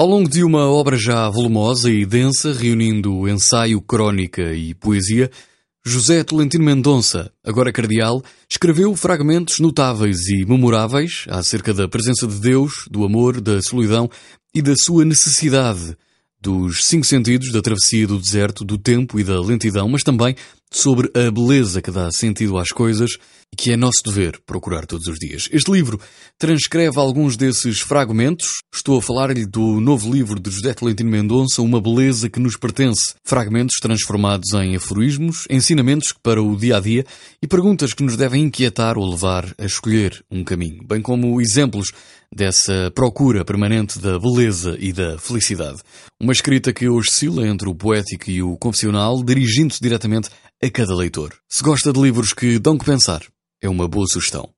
Ao longo de uma obra já volumosa e densa, reunindo ensaio, crónica e poesia, José Tolentino Mendonça, agora cardeal, escreveu fragmentos notáveis e memoráveis acerca da presença de Deus, do amor, da solidão e da sua necessidade, dos cinco sentidos da travessia do deserto, do tempo e da lentidão, mas também sobre a beleza que dá sentido às coisas e que é nosso dever procurar todos os dias. Este livro transcreve alguns desses fragmentos. Estou a falar-lhe do novo livro de José Tolentino Mendonça, Uma Beleza que nos pertence. Fragmentos transformados em aforismos, ensinamentos para o dia a dia e perguntas que nos devem inquietar ou levar a escolher um caminho, bem como exemplos dessa procura permanente da beleza e da felicidade. Uma escrita que oscila entre o poético e o confessional, dirigindo-se diretamente a cada leitor. Se gosta de livros que dão que pensar, uma boa sugestão.